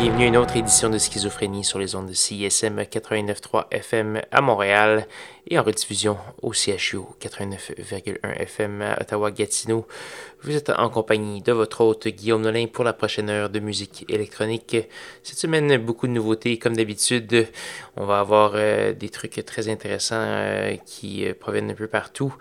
bienvenue à une autre édition de Schizophrénie sur les ondes de CISM 89.3 FM à Montréal et en rediffusion au CHU 89.1 FM à Ottawa-Gatineau. Vous êtes en compagnie de votre hôte Guillaume Nolin pour la prochaine heure de musique électronique. Cette semaine, beaucoup de nouveautés comme d'habitude. On va avoir euh, des trucs très intéressants euh, qui euh, proviennent un peu partout.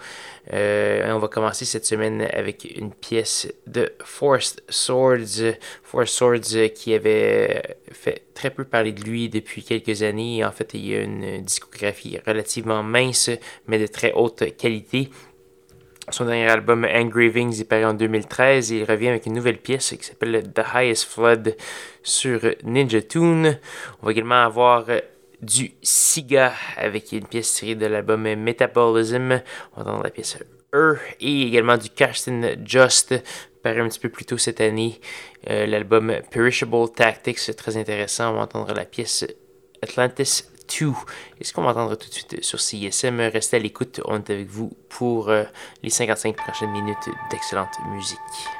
on va commencer cette semaine avec une pièce de Forced Swords. Forced Swords qui avait fait très peu parler de lui depuis quelques années. En fait, il y a une discographie relativement mince, mais de très haute qualité. Son dernier album Engravings est paru en 2013 et il revient avec une nouvelle pièce qui s'appelle The Highest Flood sur Ninja Tune. On va également avoir du Siga avec une pièce tirée de l'album Metabolism. On va entendre la pièce E et également du Karsten Just paru un petit peu plus tôt cette année. Euh, l'album Perishable Tactics, c'est très intéressant. On va entendre la pièce Atlantis 2. Et ce qu'on va entendre tout de suite sur CSM, restez à l'écoute. On est avec vous pour euh, les 55 prochaines minutes d'excellente musique.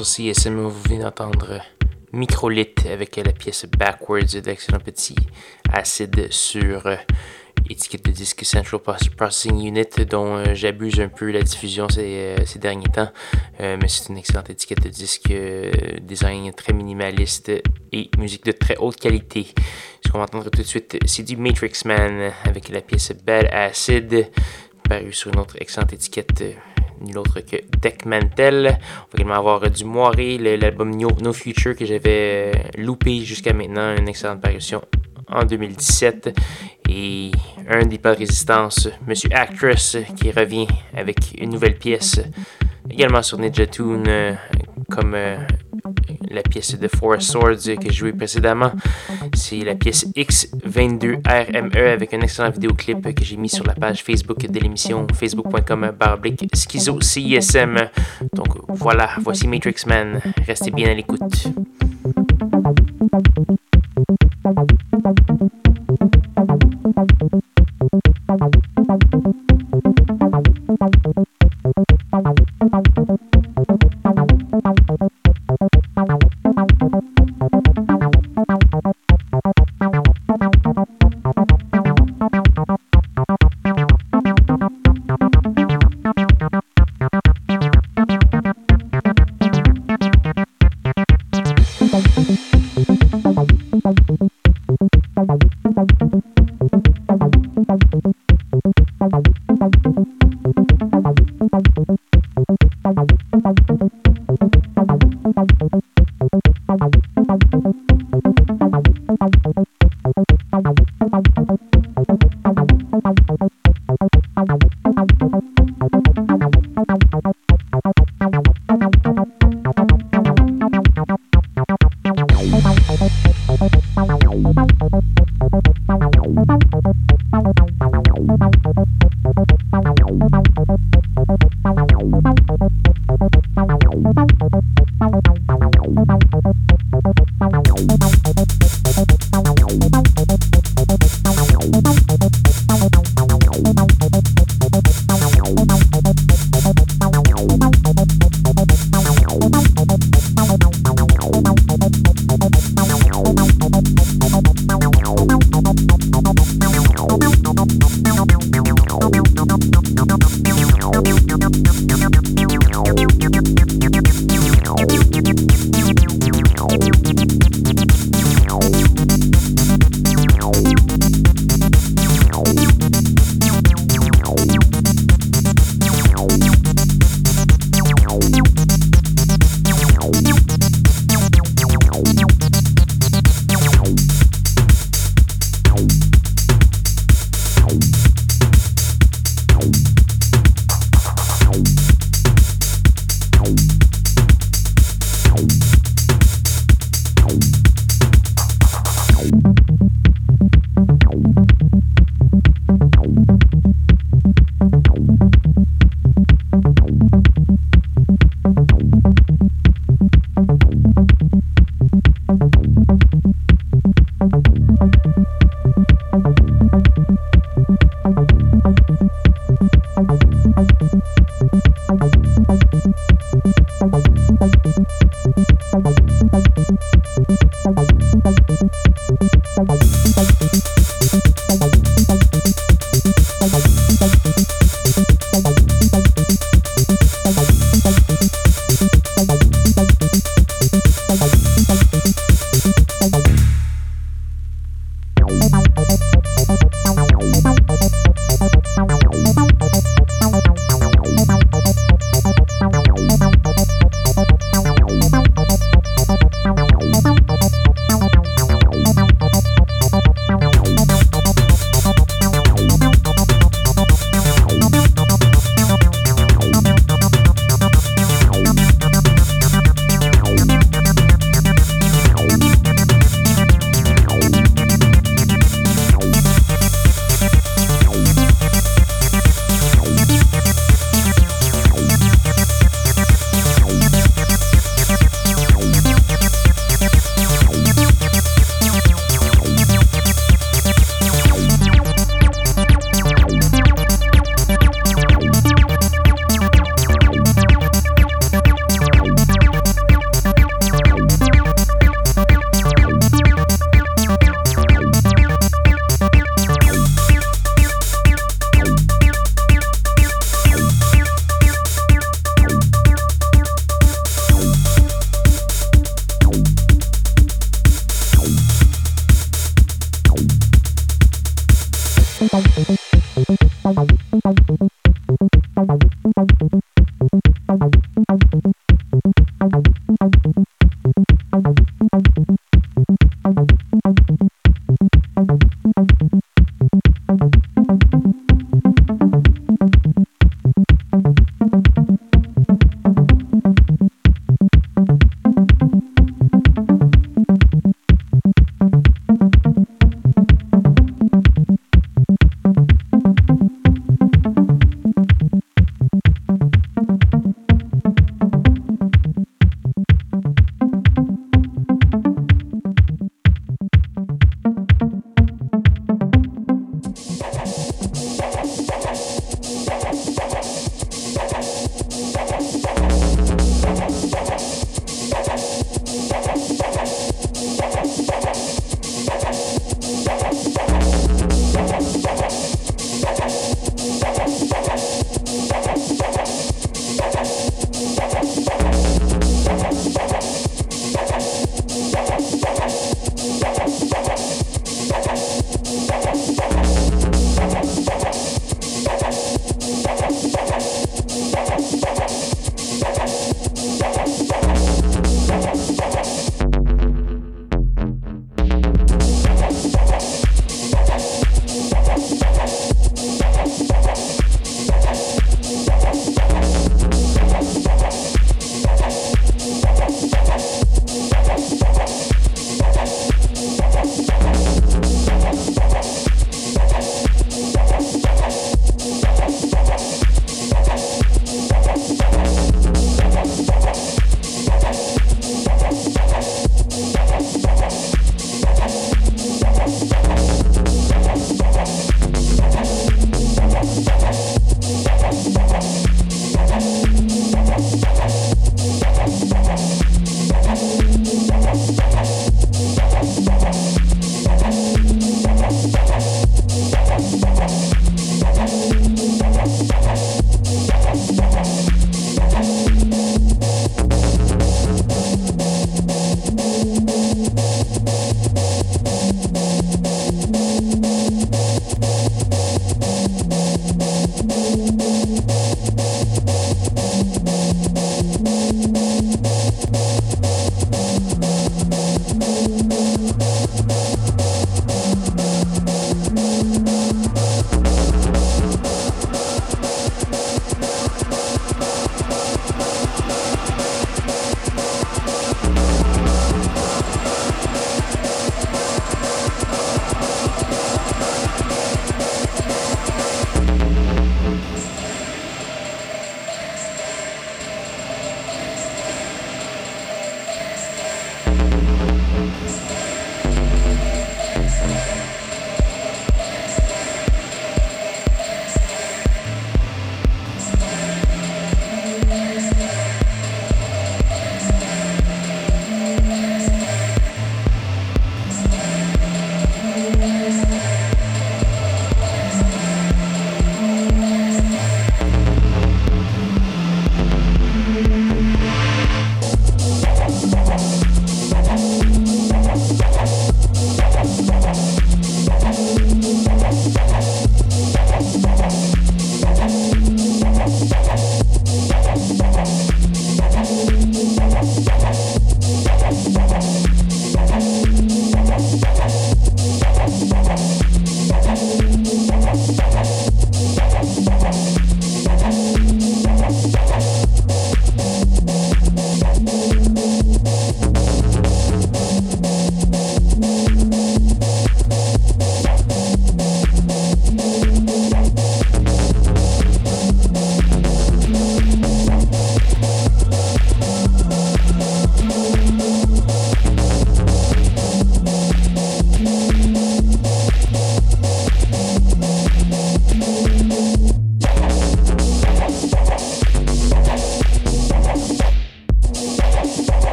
Toujours sur CSM, vous venez d'entendre Microlith avec la pièce Backwards d'excellent petit acide sur euh, étiquette de disque Central Processing Unit dont euh, j'abuse un peu la diffusion ces, euh, ces derniers temps. mais c'est une excellente étiquette de disque, design très minimaliste et musique de très haute qualité. Ce qu'on va entendre tout de suite, c'est du Matrix Man avec la pièce Bad Acid, paru sur une autre excellente étiquette nul autre que Deck Mantel. On va également avoir du Moiré, l'album no, Future que j'avais euh, loupé jusqu'à maintenant, une excellente parution en 2017. Et un des pas de résistance, Monsieur Actress, qui revient avec une nouvelle pièce, également sur Ninja Tune, euh, comme euh, la pièce de Four Swords que j'ai jouée précédemment. C'est la pièce X22RME avec un excellent vidéoclip que j'ai mis sur la page Facebook de l'émission facebook.com barblique schizo CISM. Donc voilà, voici Matrix Man. Restez bien à l'écoute.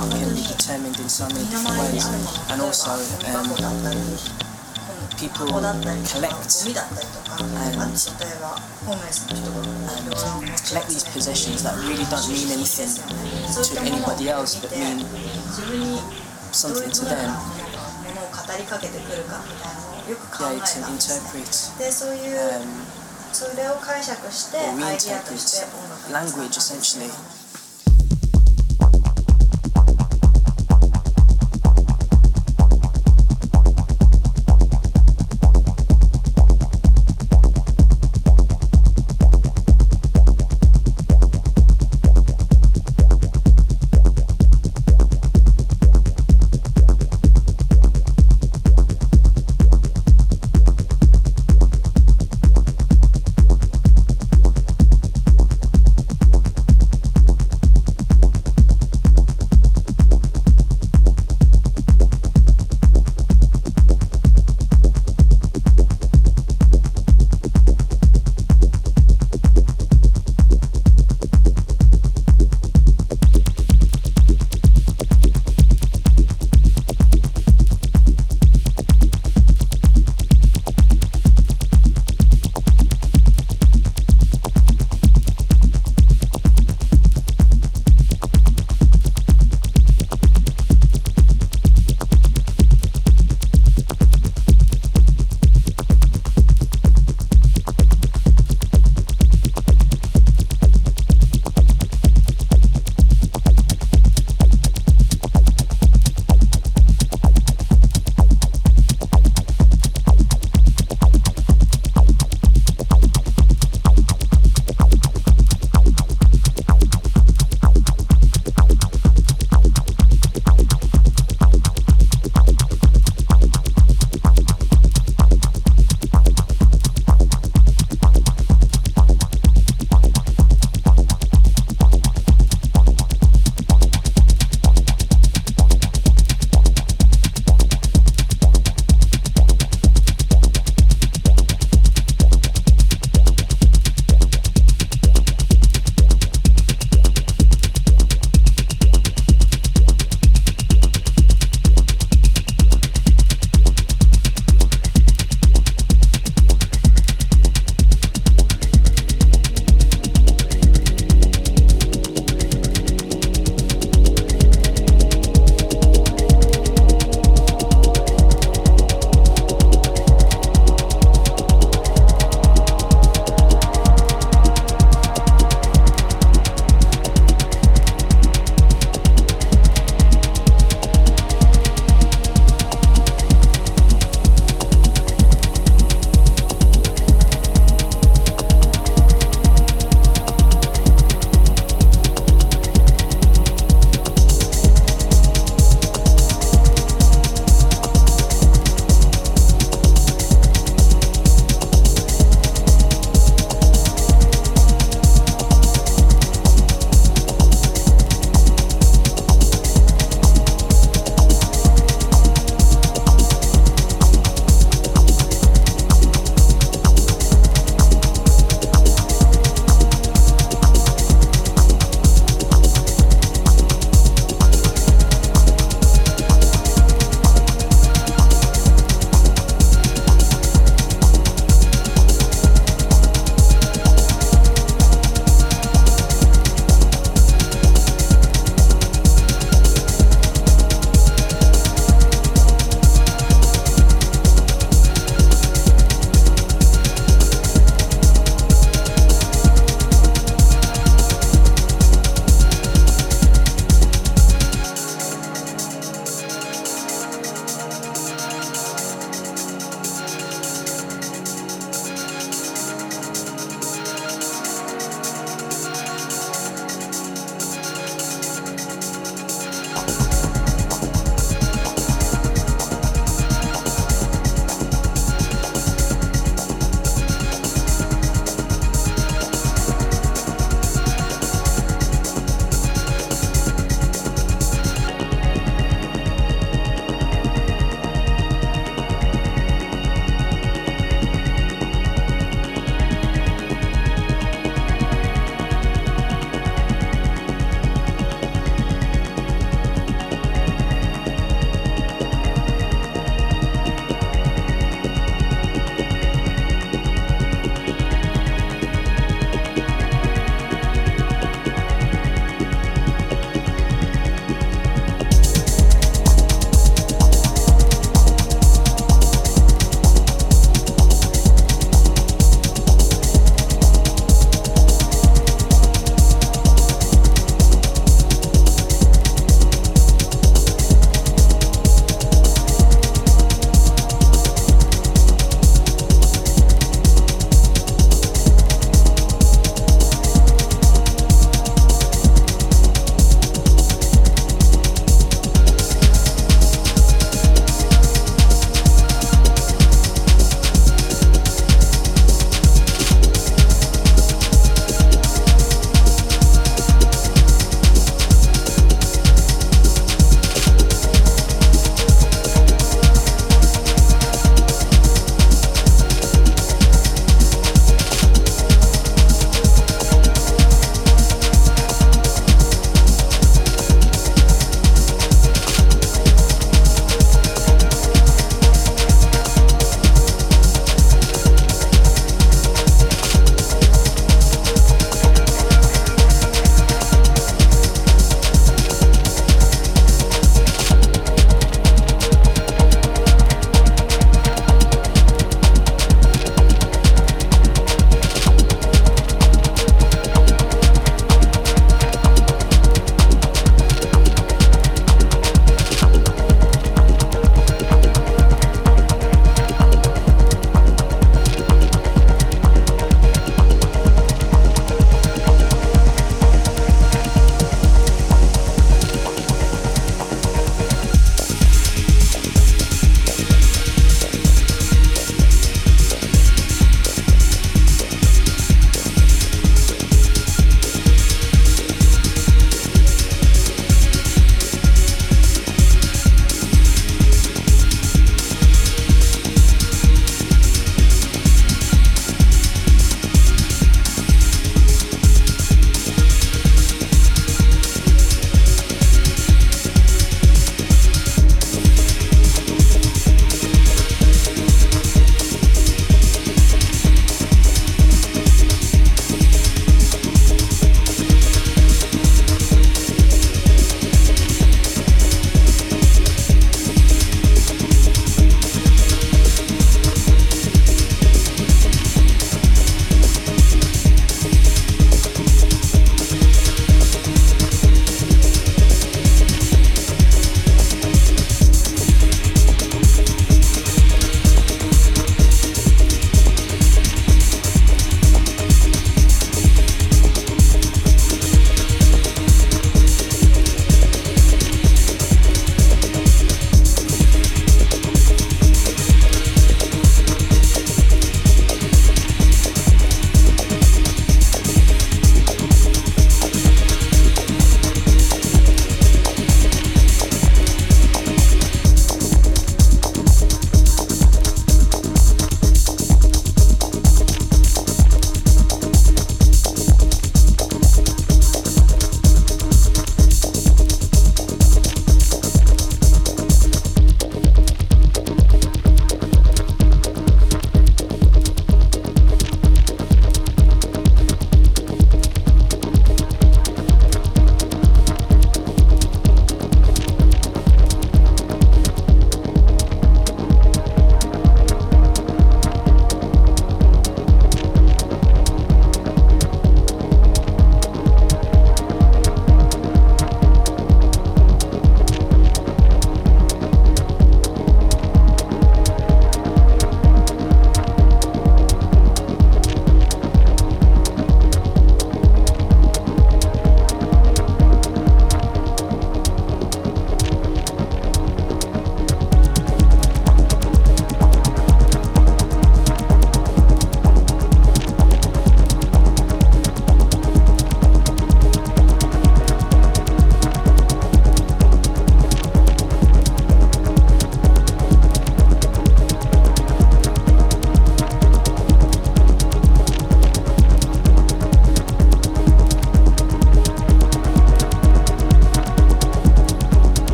can be determined in so many different ways. And also, um, people collect and, and collect these possessions that really don't mean anything to anybody else, but mean something to them. Yeah, to interpret でそういう um, それを解釈してア or イディアとして reinterpret 音楽 language essentially.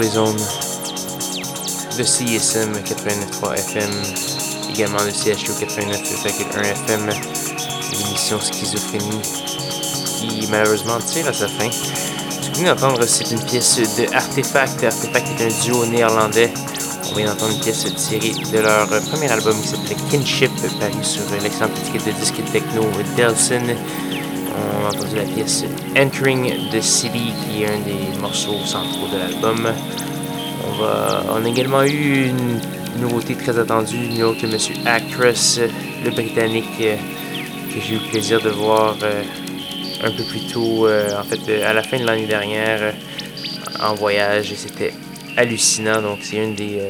Les ondes de CISM 89.3 FM, également de CHU 89.1 FM, l'émission Schizophrénie qui malheureusement tire à sa fin. Ce que vous d'entendre, c'est une pièce de Artefact. Artefact est un duo néerlandais. On vient d'entendre une pièce tirée de leur premier album qui s'appelait Kinship, paru sur l'excellente étiquette de disque techno Delson. On a entendu la pièce Entering the City, qui est un des morceaux centraux de l'album. On, a également eu une nouveauté très attendue, une autre que M. Actress, le Britannique, euh, que j'ai eu le plaisir de voir euh, un peu plus tôt, euh, en fait, à la fin de l'année dernière, en voyage, et c'était hallucinant. Donc, c'est un des,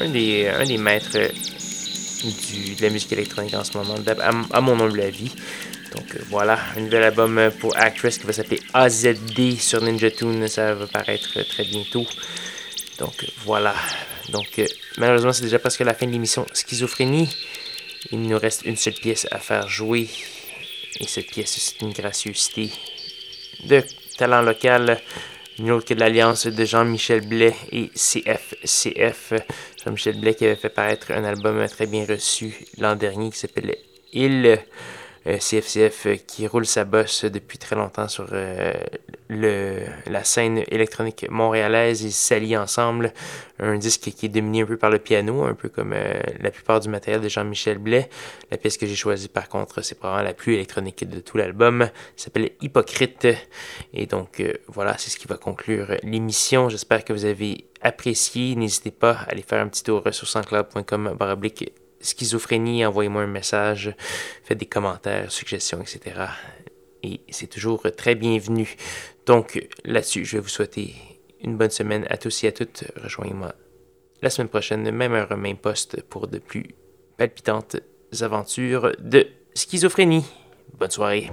un, des, un des maîtres de la musique électronique en ce moment, à, à mon humble avis. Donc voilà, un nouvel album pour Actress qui va s'appeler AZD sur Ninja Tune. Ça va paraître très bientôt. Donc voilà. Donc malheureusement, c'est déjà presque la fin de l'émission Schizophrénie. Il nous reste une seule pièce à faire jouer. Et cette pièce, c'est une gracieuseté de talent local. Autre que de l'alliance de Jean-Michel Blais et CFCF. Jean-Michel Blais qui avait fait paraître un album très bien reçu l'an dernier qui s'appelait Il. CFCF euh, qui roule sa bosse depuis très longtemps sur euh, le, la scène électronique montréalaise. Ils s'allient ensemble. Un disque qui est dominé un peu par le piano, un peu comme euh, la plupart du matériel de Jean-Michel Blais. La pièce que j'ai choisie par contre, c'est probablement la plus électronique de tout l'album. s'appelle Hypocrite. Et donc voilà, c'est ce qui va conclure l'émission. J'espère que vous avez apprécié. N'hésitez pas à aller faire un petit tour sur sanscloud.com schizophrénie, envoyez-moi un message, faites des commentaires, suggestions, etc. Et c'est toujours très bienvenu. Donc là-dessus, je vais vous souhaiter une bonne semaine à tous et à toutes. Rejoignez-moi la semaine prochaine, même heure, même poste, pour de plus palpitantes aventures de schizophrénie. Bonne soirée.